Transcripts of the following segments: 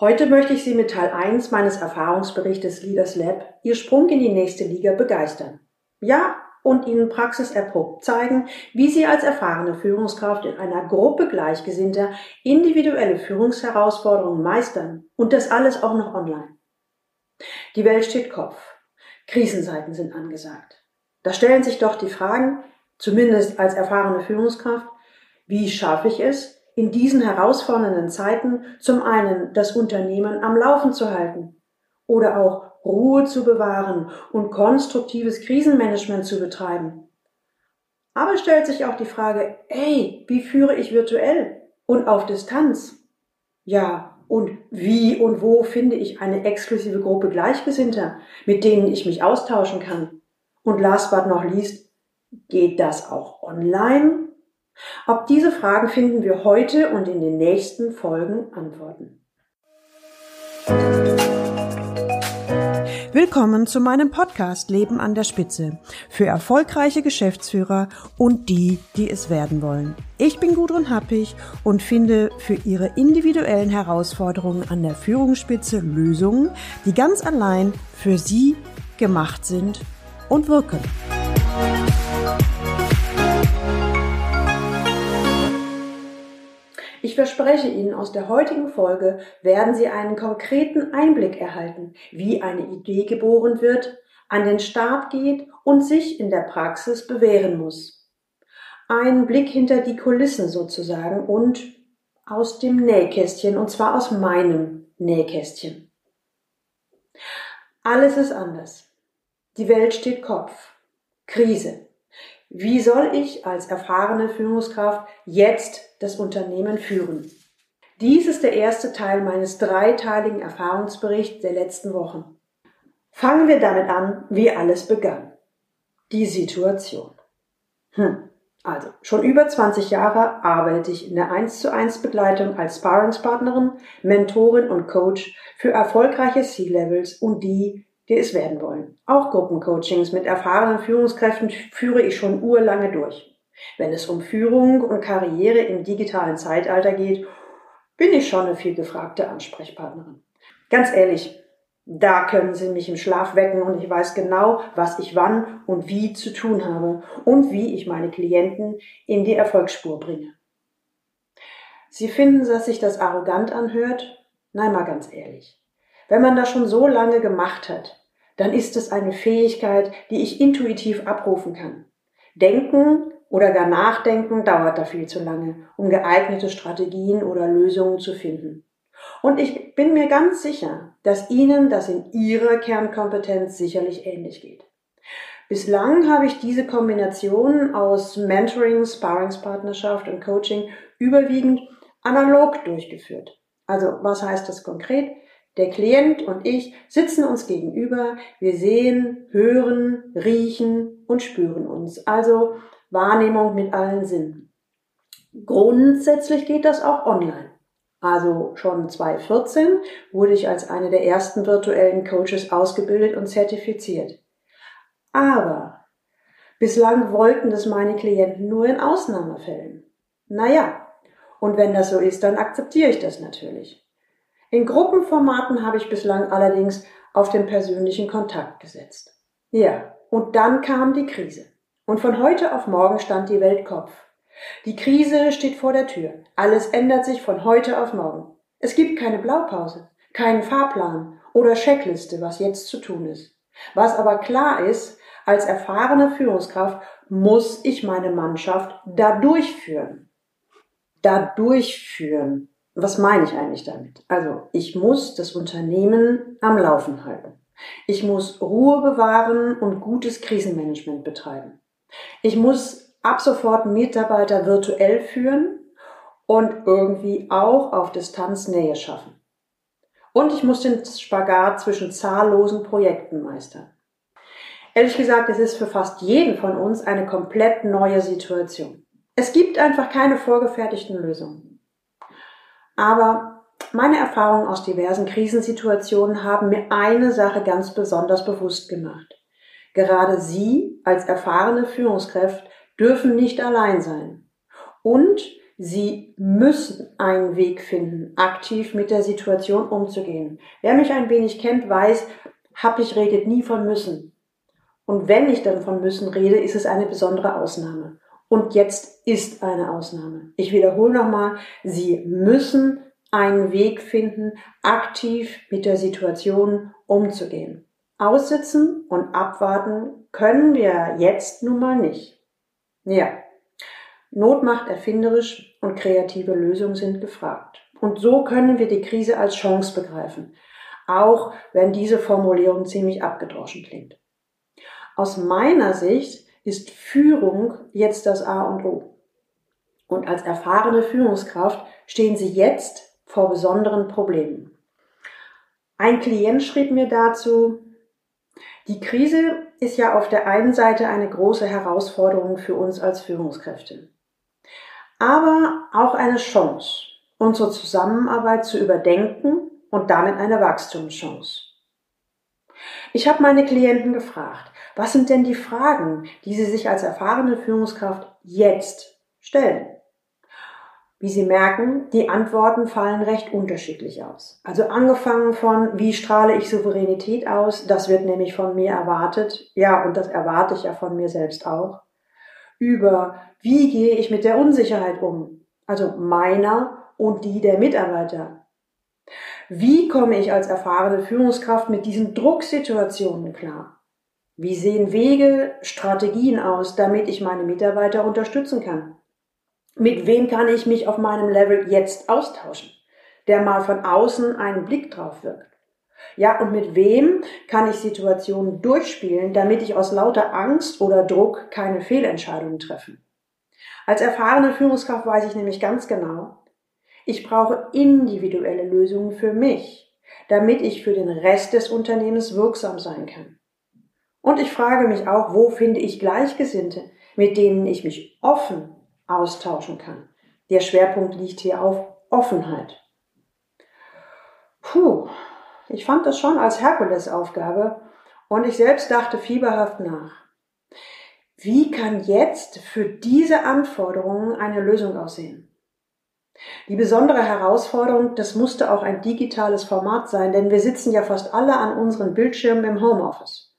Heute möchte ich Sie mit Teil 1 meines Erfahrungsberichtes Leaders Lab Ihr Sprung in die nächste Liga begeistern. Ja, und Ihnen praxiserprobt zeigen, wie Sie als erfahrene Führungskraft in einer Gruppe Gleichgesinnter individuelle Führungsherausforderungen meistern und das alles auch noch online. Die Welt steht Kopf. Krisenzeiten sind angesagt. Da stellen sich doch die Fragen, zumindest als erfahrene Führungskraft, wie schaffe ich es, in diesen herausfordernden Zeiten zum einen das Unternehmen am Laufen zu halten oder auch Ruhe zu bewahren und konstruktives Krisenmanagement zu betreiben. Aber stellt sich auch die Frage, ey, wie führe ich virtuell und auf Distanz? Ja, und wie und wo finde ich eine exklusive Gruppe Gleichgesinnter, mit denen ich mich austauschen kann? Und last but not least, geht das auch online? Auf diese Fragen finden wir heute und in den nächsten Folgen Antworten. Willkommen zu meinem Podcast Leben an der Spitze für erfolgreiche Geschäftsführer und die, die es werden wollen. Ich bin Gudrun Happig und finde für Ihre individuellen Herausforderungen an der Führungsspitze Lösungen, die ganz allein für Sie gemacht sind und wirken. Ich verspreche Ihnen, aus der heutigen Folge werden Sie einen konkreten Einblick erhalten, wie eine Idee geboren wird, an den Start geht und sich in der Praxis bewähren muss. Ein Blick hinter die Kulissen sozusagen und aus dem Nähkästchen, und zwar aus meinem Nähkästchen. Alles ist anders. Die Welt steht Kopf. Krise. Wie soll ich als erfahrene Führungskraft jetzt das Unternehmen führen? Dies ist der erste Teil meines dreiteiligen Erfahrungsberichts der letzten Wochen. Fangen wir damit an, wie alles begann. Die Situation. Hm. Also, schon über 20 Jahre arbeite ich in der 1 zu 1 Begleitung als Sparringspartnerin, Mentorin und Coach für erfolgreiche C-Levels und die, die es werden wollen. Auch Gruppencoachings mit erfahrenen Führungskräften führe ich schon urlange durch. Wenn es um Führung und Karriere im digitalen Zeitalter geht, bin ich schon eine viel gefragte Ansprechpartnerin. Ganz ehrlich, da können Sie mich im Schlaf wecken und ich weiß genau, was ich wann und wie zu tun habe und wie ich meine Klienten in die Erfolgsspur bringe. Sie finden, dass sich das arrogant anhört? Nein, mal ganz ehrlich. Wenn man das schon so lange gemacht hat, dann ist es eine Fähigkeit, die ich intuitiv abrufen kann. Denken oder gar nachdenken dauert da viel zu lange, um geeignete Strategien oder Lösungen zu finden. Und ich bin mir ganz sicher, dass Ihnen das in Ihrer Kernkompetenz sicherlich ähnlich geht. Bislang habe ich diese Kombination aus Mentoring, Sparringspartnerschaft und Coaching überwiegend analog durchgeführt. Also was heißt das konkret? Der Klient und ich sitzen uns gegenüber, wir sehen, hören, riechen und spüren uns. Also Wahrnehmung mit allen Sinnen. Grundsätzlich geht das auch online. Also schon 2014 wurde ich als eine der ersten virtuellen Coaches ausgebildet und zertifiziert. Aber bislang wollten das meine Klienten nur in Ausnahmefällen. Naja, und wenn das so ist, dann akzeptiere ich das natürlich. In Gruppenformaten habe ich bislang allerdings auf den persönlichen Kontakt gesetzt. Ja, und dann kam die Krise. Und von heute auf morgen stand die Welt Kopf. Die Krise steht vor der Tür. Alles ändert sich von heute auf morgen. Es gibt keine Blaupause, keinen Fahrplan oder Checkliste, was jetzt zu tun ist. Was aber klar ist, als erfahrene Führungskraft muss ich meine Mannschaft da durchführen. Da durchführen. Was meine ich eigentlich damit? Also, ich muss das Unternehmen am Laufen halten. Ich muss Ruhe bewahren und gutes Krisenmanagement betreiben. Ich muss ab sofort Mitarbeiter virtuell führen und irgendwie auch auf Distanz Nähe schaffen. Und ich muss den Spagat zwischen zahllosen Projekten meistern. Ehrlich gesagt, es ist für fast jeden von uns eine komplett neue Situation. Es gibt einfach keine vorgefertigten Lösungen. Aber meine Erfahrungen aus diversen Krisensituationen haben mir eine Sache ganz besonders bewusst gemacht. Gerade Sie als erfahrene Führungskraft dürfen nicht allein sein. Und Sie müssen einen Weg finden, aktiv mit der Situation umzugehen. Wer mich ein wenig kennt, weiß, Happig redet nie von müssen. Und wenn ich dann von müssen rede, ist es eine besondere Ausnahme. Und jetzt ist eine Ausnahme. Ich wiederhole nochmal, Sie müssen einen Weg finden, aktiv mit der Situation umzugehen. Aussitzen und abwarten können wir jetzt nun mal nicht. Ja, Not macht erfinderisch und kreative Lösungen sind gefragt. Und so können wir die Krise als Chance begreifen, auch wenn diese Formulierung ziemlich abgedroschen klingt. Aus meiner Sicht ist Führung jetzt das A und O. Und als erfahrene Führungskraft stehen Sie jetzt vor besonderen Problemen. Ein Klient schrieb mir dazu, die Krise ist ja auf der einen Seite eine große Herausforderung für uns als Führungskräfte, aber auch eine Chance, unsere Zusammenarbeit zu überdenken und damit eine Wachstumschance. Ich habe meine Klienten gefragt, was sind denn die Fragen, die sie sich als erfahrene Führungskraft jetzt stellen? Wie Sie merken, die Antworten fallen recht unterschiedlich aus. Also angefangen von, wie strahle ich Souveränität aus? Das wird nämlich von mir erwartet. Ja, und das erwarte ich ja von mir selbst auch. Über, wie gehe ich mit der Unsicherheit um? Also meiner und die der Mitarbeiter. Wie komme ich als erfahrene Führungskraft mit diesen Drucksituationen klar? Wie sehen Wege, Strategien aus, damit ich meine Mitarbeiter unterstützen kann? Mit wem kann ich mich auf meinem Level jetzt austauschen, der mal von außen einen Blick drauf wirkt? Ja, und mit wem kann ich Situationen durchspielen, damit ich aus lauter Angst oder Druck keine Fehlentscheidungen treffe? Als erfahrene Führungskraft weiß ich nämlich ganz genau, ich brauche individuelle Lösungen für mich, damit ich für den Rest des Unternehmens wirksam sein kann. Und ich frage mich auch, wo finde ich Gleichgesinnte, mit denen ich mich offen austauschen kann. Der Schwerpunkt liegt hier auf Offenheit. Puh, ich fand das schon als Herkulesaufgabe und ich selbst dachte fieberhaft nach. Wie kann jetzt für diese Anforderungen eine Lösung aussehen? Die besondere Herausforderung, das musste auch ein digitales Format sein, denn wir sitzen ja fast alle an unseren Bildschirmen im Homeoffice.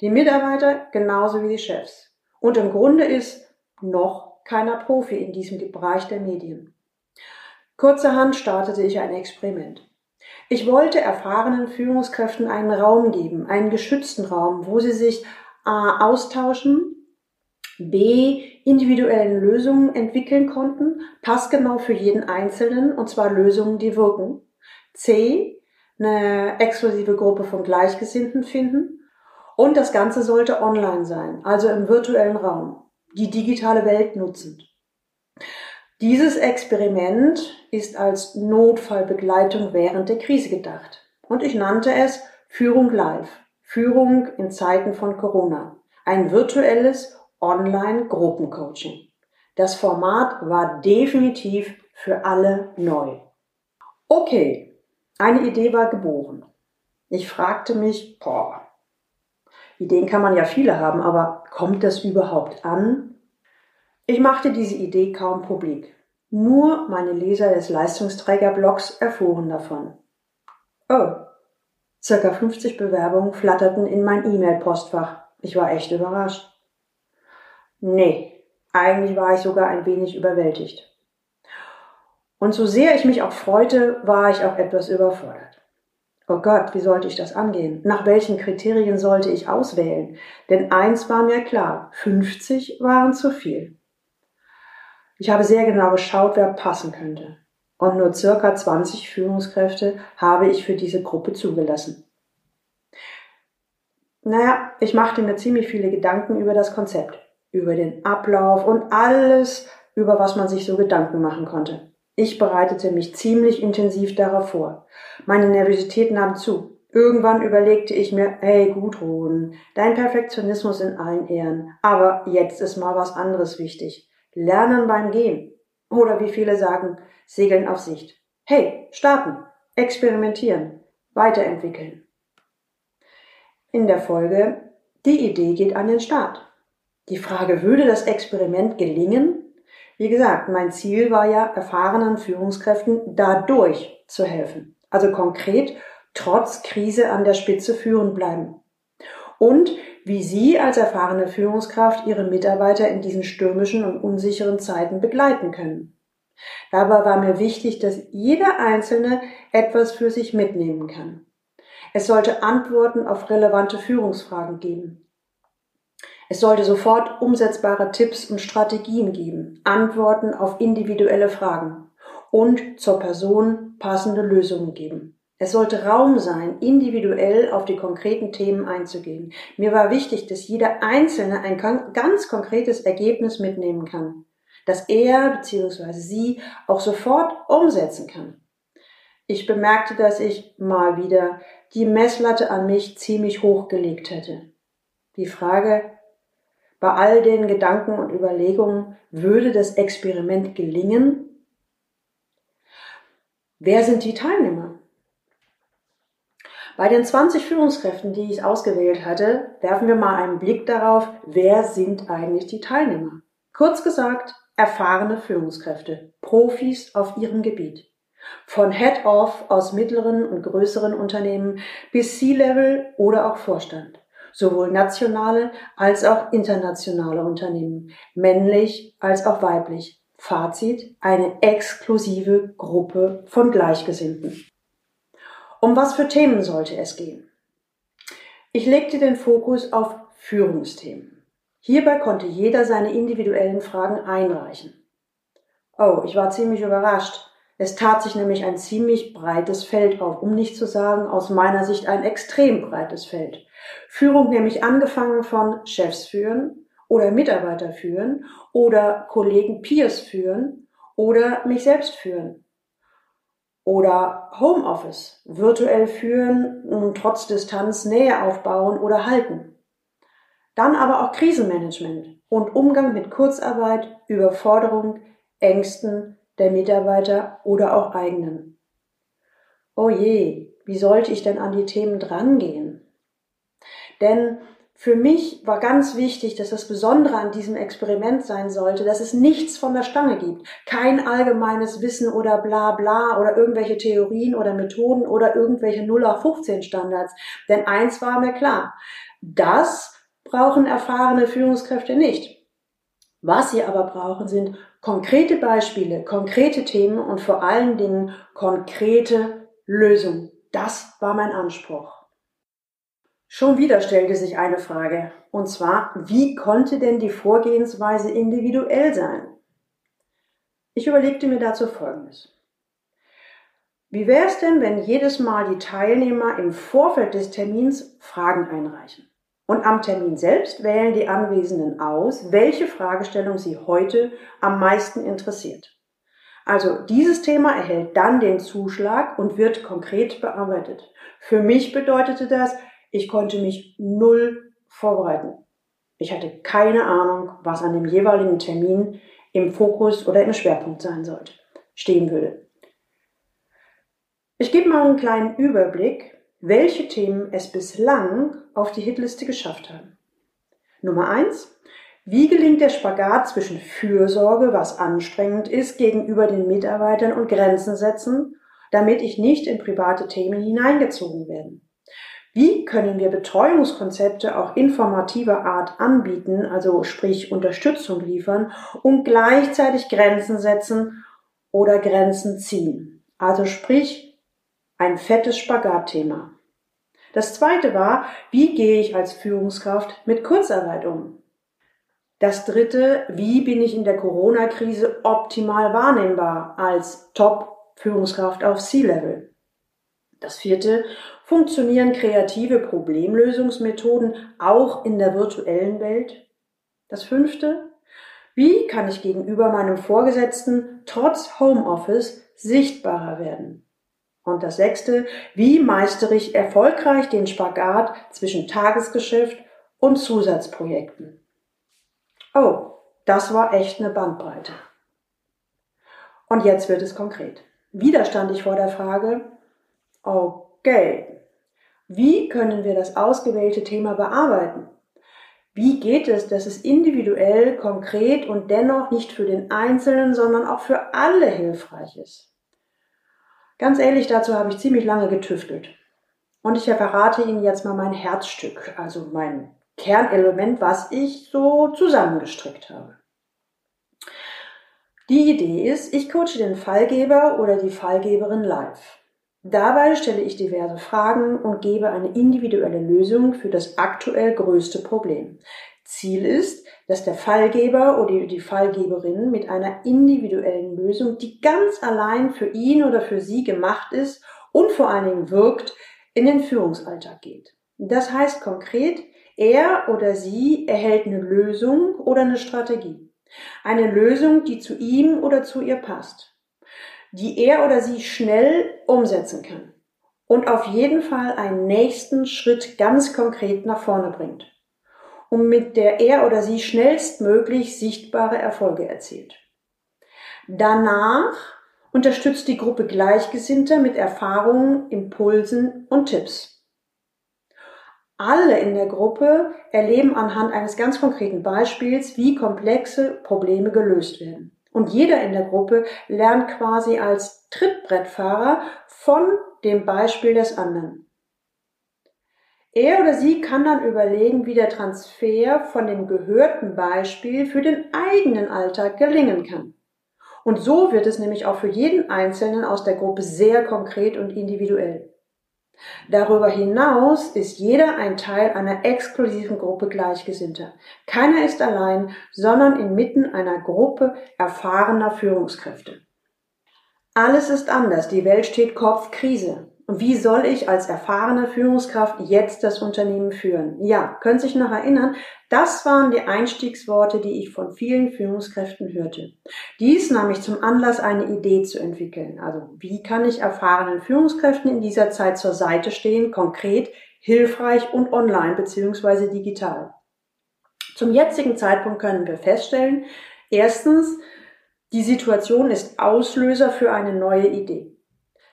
Die Mitarbeiter genauso wie die Chefs. Und im Grunde ist noch keiner Profi in diesem Bereich der Medien. Kurzerhand startete ich ein Experiment. Ich wollte erfahrenen Führungskräften einen Raum geben, einen geschützten Raum, wo sie sich A austauschen, B individuellen Lösungen entwickeln konnten, passgenau für jeden Einzelnen, und zwar Lösungen, die wirken. C eine exklusive Gruppe von Gleichgesinnten finden. Und das Ganze sollte online sein, also im virtuellen Raum die digitale Welt nutzend. Dieses Experiment ist als Notfallbegleitung während der Krise gedacht. Und ich nannte es Führung live. Führung in Zeiten von Corona. Ein virtuelles Online-Gruppencoaching. Das Format war definitiv für alle neu. Okay, eine Idee war geboren. Ich fragte mich, boah, Ideen kann man ja viele haben, aber kommt das überhaupt an? Ich machte diese Idee kaum publik. Nur meine Leser des Leistungsträgerblogs erfuhren davon. Oh, circa 50 Bewerbungen flatterten in mein E-Mail-Postfach. Ich war echt überrascht. Nee, eigentlich war ich sogar ein wenig überwältigt. Und so sehr ich mich auch freute, war ich auch etwas überfordert. Oh Gott, wie sollte ich das angehen? Nach welchen Kriterien sollte ich auswählen? Denn eins war mir klar, 50 waren zu viel. Ich habe sehr genau geschaut, wer passen könnte. Und nur circa 20 Führungskräfte habe ich für diese Gruppe zugelassen. Naja, ich machte mir ziemlich viele Gedanken über das Konzept, über den Ablauf und alles, über was man sich so Gedanken machen konnte. Ich bereitete mich ziemlich intensiv darauf vor. Meine Nervosität nahm zu. Irgendwann überlegte ich mir, hey Gudrun, dein Perfektionismus in allen Ehren, aber jetzt ist mal was anderes wichtig. Lernen beim Gehen. Oder wie viele sagen, segeln auf Sicht. Hey, starten, experimentieren, weiterentwickeln. In der Folge, die Idee geht an den Start. Die Frage, würde das Experiment gelingen? Wie gesagt, mein Ziel war ja, erfahrenen Führungskräften dadurch zu helfen. Also konkret trotz Krise an der Spitze führen bleiben. Und wie Sie als erfahrene Führungskraft Ihre Mitarbeiter in diesen stürmischen und unsicheren Zeiten begleiten können. Dabei war mir wichtig, dass jeder Einzelne etwas für sich mitnehmen kann. Es sollte Antworten auf relevante Führungsfragen geben. Es sollte sofort umsetzbare Tipps und Strategien geben, Antworten auf individuelle Fragen und zur Person passende Lösungen geben. Es sollte Raum sein, individuell auf die konkreten Themen einzugehen. Mir war wichtig, dass jeder Einzelne ein ganz konkretes Ergebnis mitnehmen kann, das er bzw. sie auch sofort umsetzen kann. Ich bemerkte, dass ich mal wieder die Messlatte an mich ziemlich hochgelegt hätte. Die Frage, bei all den Gedanken und Überlegungen, würde das Experiment gelingen? Wer sind die Teilnehmer? Bei den 20 Führungskräften, die ich ausgewählt hatte, werfen wir mal einen Blick darauf, wer sind eigentlich die Teilnehmer. Kurz gesagt, erfahrene Führungskräfte, Profis auf ihrem Gebiet. Von Head-Off aus mittleren und größeren Unternehmen bis C-Level oder auch Vorstand. Sowohl nationale als auch internationale Unternehmen, männlich als auch weiblich. Fazit, eine exklusive Gruppe von Gleichgesinnten. Um was für Themen sollte es gehen? Ich legte den Fokus auf Führungsthemen. Hierbei konnte jeder seine individuellen Fragen einreichen. Oh, ich war ziemlich überrascht. Es tat sich nämlich ein ziemlich breites Feld auf, um nicht zu sagen aus meiner Sicht ein extrem breites Feld. Führung nämlich angefangen von Chefs führen oder Mitarbeiter führen oder Kollegen Peers führen oder mich selbst führen oder Homeoffice virtuell führen und trotz Distanz Nähe aufbauen oder halten. Dann aber auch Krisenmanagement und Umgang mit Kurzarbeit, Überforderung, Ängsten der Mitarbeiter oder auch eigenen. Oh je, wie sollte ich denn an die Themen drangehen? Denn für mich war ganz wichtig, dass das Besondere an diesem Experiment sein sollte, dass es nichts von der Stange gibt. Kein allgemeines Wissen oder bla bla oder irgendwelche Theorien oder Methoden oder irgendwelche 0 auf 15 Standards. Denn eins war mir klar. Das brauchen erfahrene Führungskräfte nicht. Was sie aber brauchen, sind konkrete Beispiele, konkrete Themen und vor allen Dingen konkrete Lösungen. Das war mein Anspruch. Schon wieder stellte sich eine Frage, und zwar, wie konnte denn die Vorgehensweise individuell sein? Ich überlegte mir dazu Folgendes. Wie wäre es denn, wenn jedes Mal die Teilnehmer im Vorfeld des Termins Fragen einreichen? Und am Termin selbst wählen die Anwesenden aus, welche Fragestellung sie heute am meisten interessiert. Also dieses Thema erhält dann den Zuschlag und wird konkret bearbeitet. Für mich bedeutete das, ich konnte mich null vorbereiten. Ich hatte keine Ahnung, was an dem jeweiligen Termin im Fokus oder im Schwerpunkt sein sollte, stehen würde. Ich gebe mal einen kleinen Überblick, welche Themen es bislang auf die Hitliste geschafft haben. Nummer eins: Wie gelingt der Spagat zwischen Fürsorge, was anstrengend ist, gegenüber den Mitarbeitern und Grenzen setzen, damit ich nicht in private Themen hineingezogen werde? Wie können wir Betreuungskonzepte auch informativer Art anbieten, also sprich Unterstützung liefern und gleichzeitig Grenzen setzen oder Grenzen ziehen? Also sprich ein fettes Spagatthema. Das zweite war, wie gehe ich als Führungskraft mit Kurzarbeit um? Das dritte, wie bin ich in der Corona-Krise optimal wahrnehmbar als Top-Führungskraft auf C-Level? Das vierte, funktionieren kreative Problemlösungsmethoden auch in der virtuellen Welt? Das fünfte, wie kann ich gegenüber meinem Vorgesetzten trotz Homeoffice sichtbarer werden? Und das sechste, wie meistere ich erfolgreich den Spagat zwischen Tagesgeschäft und Zusatzprojekten? Oh, das war echt eine Bandbreite. Und jetzt wird es konkret. Wieder stand ich vor der Frage, okay, wie können wir das ausgewählte Thema bearbeiten? Wie geht es, dass es individuell, konkret und dennoch nicht für den Einzelnen, sondern auch für alle hilfreich ist? Ganz ehrlich, dazu habe ich ziemlich lange getüftelt. Und ich verrate Ihnen jetzt mal mein Herzstück, also mein Kernelement, was ich so zusammengestrickt habe. Die Idee ist, ich coache den Fallgeber oder die Fallgeberin live. Dabei stelle ich diverse Fragen und gebe eine individuelle Lösung für das aktuell größte Problem. Ziel ist, dass der Fallgeber oder die Fallgeberin mit einer individuellen Lösung, die ganz allein für ihn oder für sie gemacht ist und vor allen Dingen wirkt, in den Führungsalltag geht. Das heißt konkret, er oder sie erhält eine Lösung oder eine Strategie. Eine Lösung, die zu ihm oder zu ihr passt die er oder sie schnell umsetzen kann und auf jeden Fall einen nächsten Schritt ganz konkret nach vorne bringt und mit der er oder sie schnellstmöglich sichtbare Erfolge erzielt. Danach unterstützt die Gruppe Gleichgesinnter mit Erfahrungen, Impulsen und Tipps. Alle in der Gruppe erleben anhand eines ganz konkreten Beispiels, wie komplexe Probleme gelöst werden. Und jeder in der Gruppe lernt quasi als Trittbrettfahrer von dem Beispiel des anderen. Er oder sie kann dann überlegen, wie der Transfer von dem gehörten Beispiel für den eigenen Alltag gelingen kann. Und so wird es nämlich auch für jeden Einzelnen aus der Gruppe sehr konkret und individuell. Darüber hinaus ist jeder ein Teil einer exklusiven Gruppe Gleichgesinnter. Keiner ist allein, sondern inmitten einer Gruppe erfahrener Führungskräfte. Alles ist anders, die Welt steht Kopf Krise. Wie soll ich als erfahrene Führungskraft jetzt das Unternehmen führen? Ja, können Sie sich noch erinnern? Das waren die Einstiegsworte, die ich von vielen Führungskräften hörte. Dies nahm ich zum Anlass, eine Idee zu entwickeln. Also, wie kann ich erfahrenen Führungskräften in dieser Zeit zur Seite stehen, konkret, hilfreich und online bzw. digital? Zum jetzigen Zeitpunkt können wir feststellen, erstens, die Situation ist Auslöser für eine neue Idee.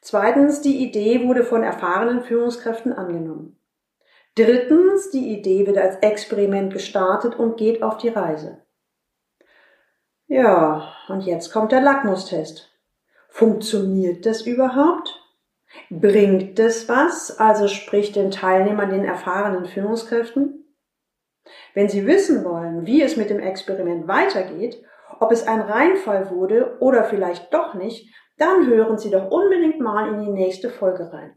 Zweitens, die Idee wurde von erfahrenen Führungskräften angenommen. Drittens, die Idee wird als Experiment gestartet und geht auf die Reise. Ja, und jetzt kommt der Lackmustest. Funktioniert das überhaupt? Bringt es was, also sprich den Teilnehmern, den erfahrenen Führungskräften? Wenn Sie wissen wollen, wie es mit dem Experiment weitergeht, ob es ein Reinfall wurde oder vielleicht doch nicht, dann hören Sie doch unbedingt mal in die nächste Folge rein.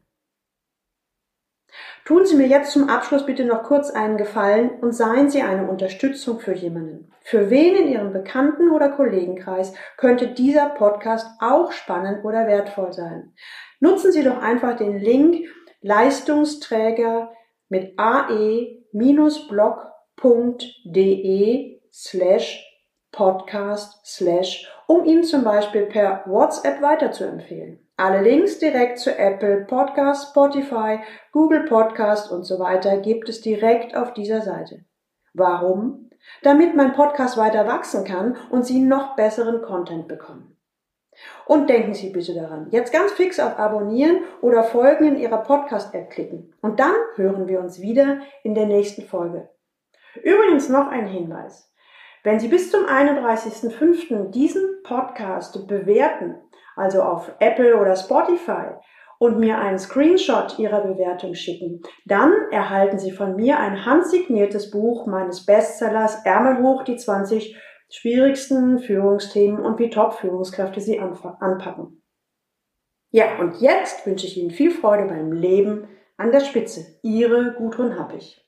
Tun Sie mir jetzt zum Abschluss bitte noch kurz einen Gefallen und seien Sie eine Unterstützung für jemanden. Für wen in Ihrem Bekannten- oder Kollegenkreis könnte dieser Podcast auch spannend oder wertvoll sein? Nutzen Sie doch einfach den Link Leistungsträger mit ae-blog.de slash podcast slash um ihn zum Beispiel per WhatsApp weiterzuempfehlen. Alle Links direkt zu Apple Podcast, Spotify, Google Podcast und so weiter gibt es direkt auf dieser Seite. Warum? Damit mein Podcast weiter wachsen kann und Sie noch besseren Content bekommen. Und denken Sie bitte daran, jetzt ganz fix auf Abonnieren oder Folgen in Ihrer Podcast-App klicken. Und dann hören wir uns wieder in der nächsten Folge. Übrigens noch ein Hinweis. Wenn Sie bis zum 31.05. diesen Podcast bewerten, also auf Apple oder Spotify, und mir einen Screenshot Ihrer Bewertung schicken, dann erhalten Sie von mir ein handsigniertes Buch meines Bestsellers Ärmel hoch, die 20 schwierigsten Führungsthemen und wie Top-Führungskräfte sie anpacken. Ja, und jetzt wünsche ich Ihnen viel Freude beim Leben an der Spitze. Ihre Gudrun Happig.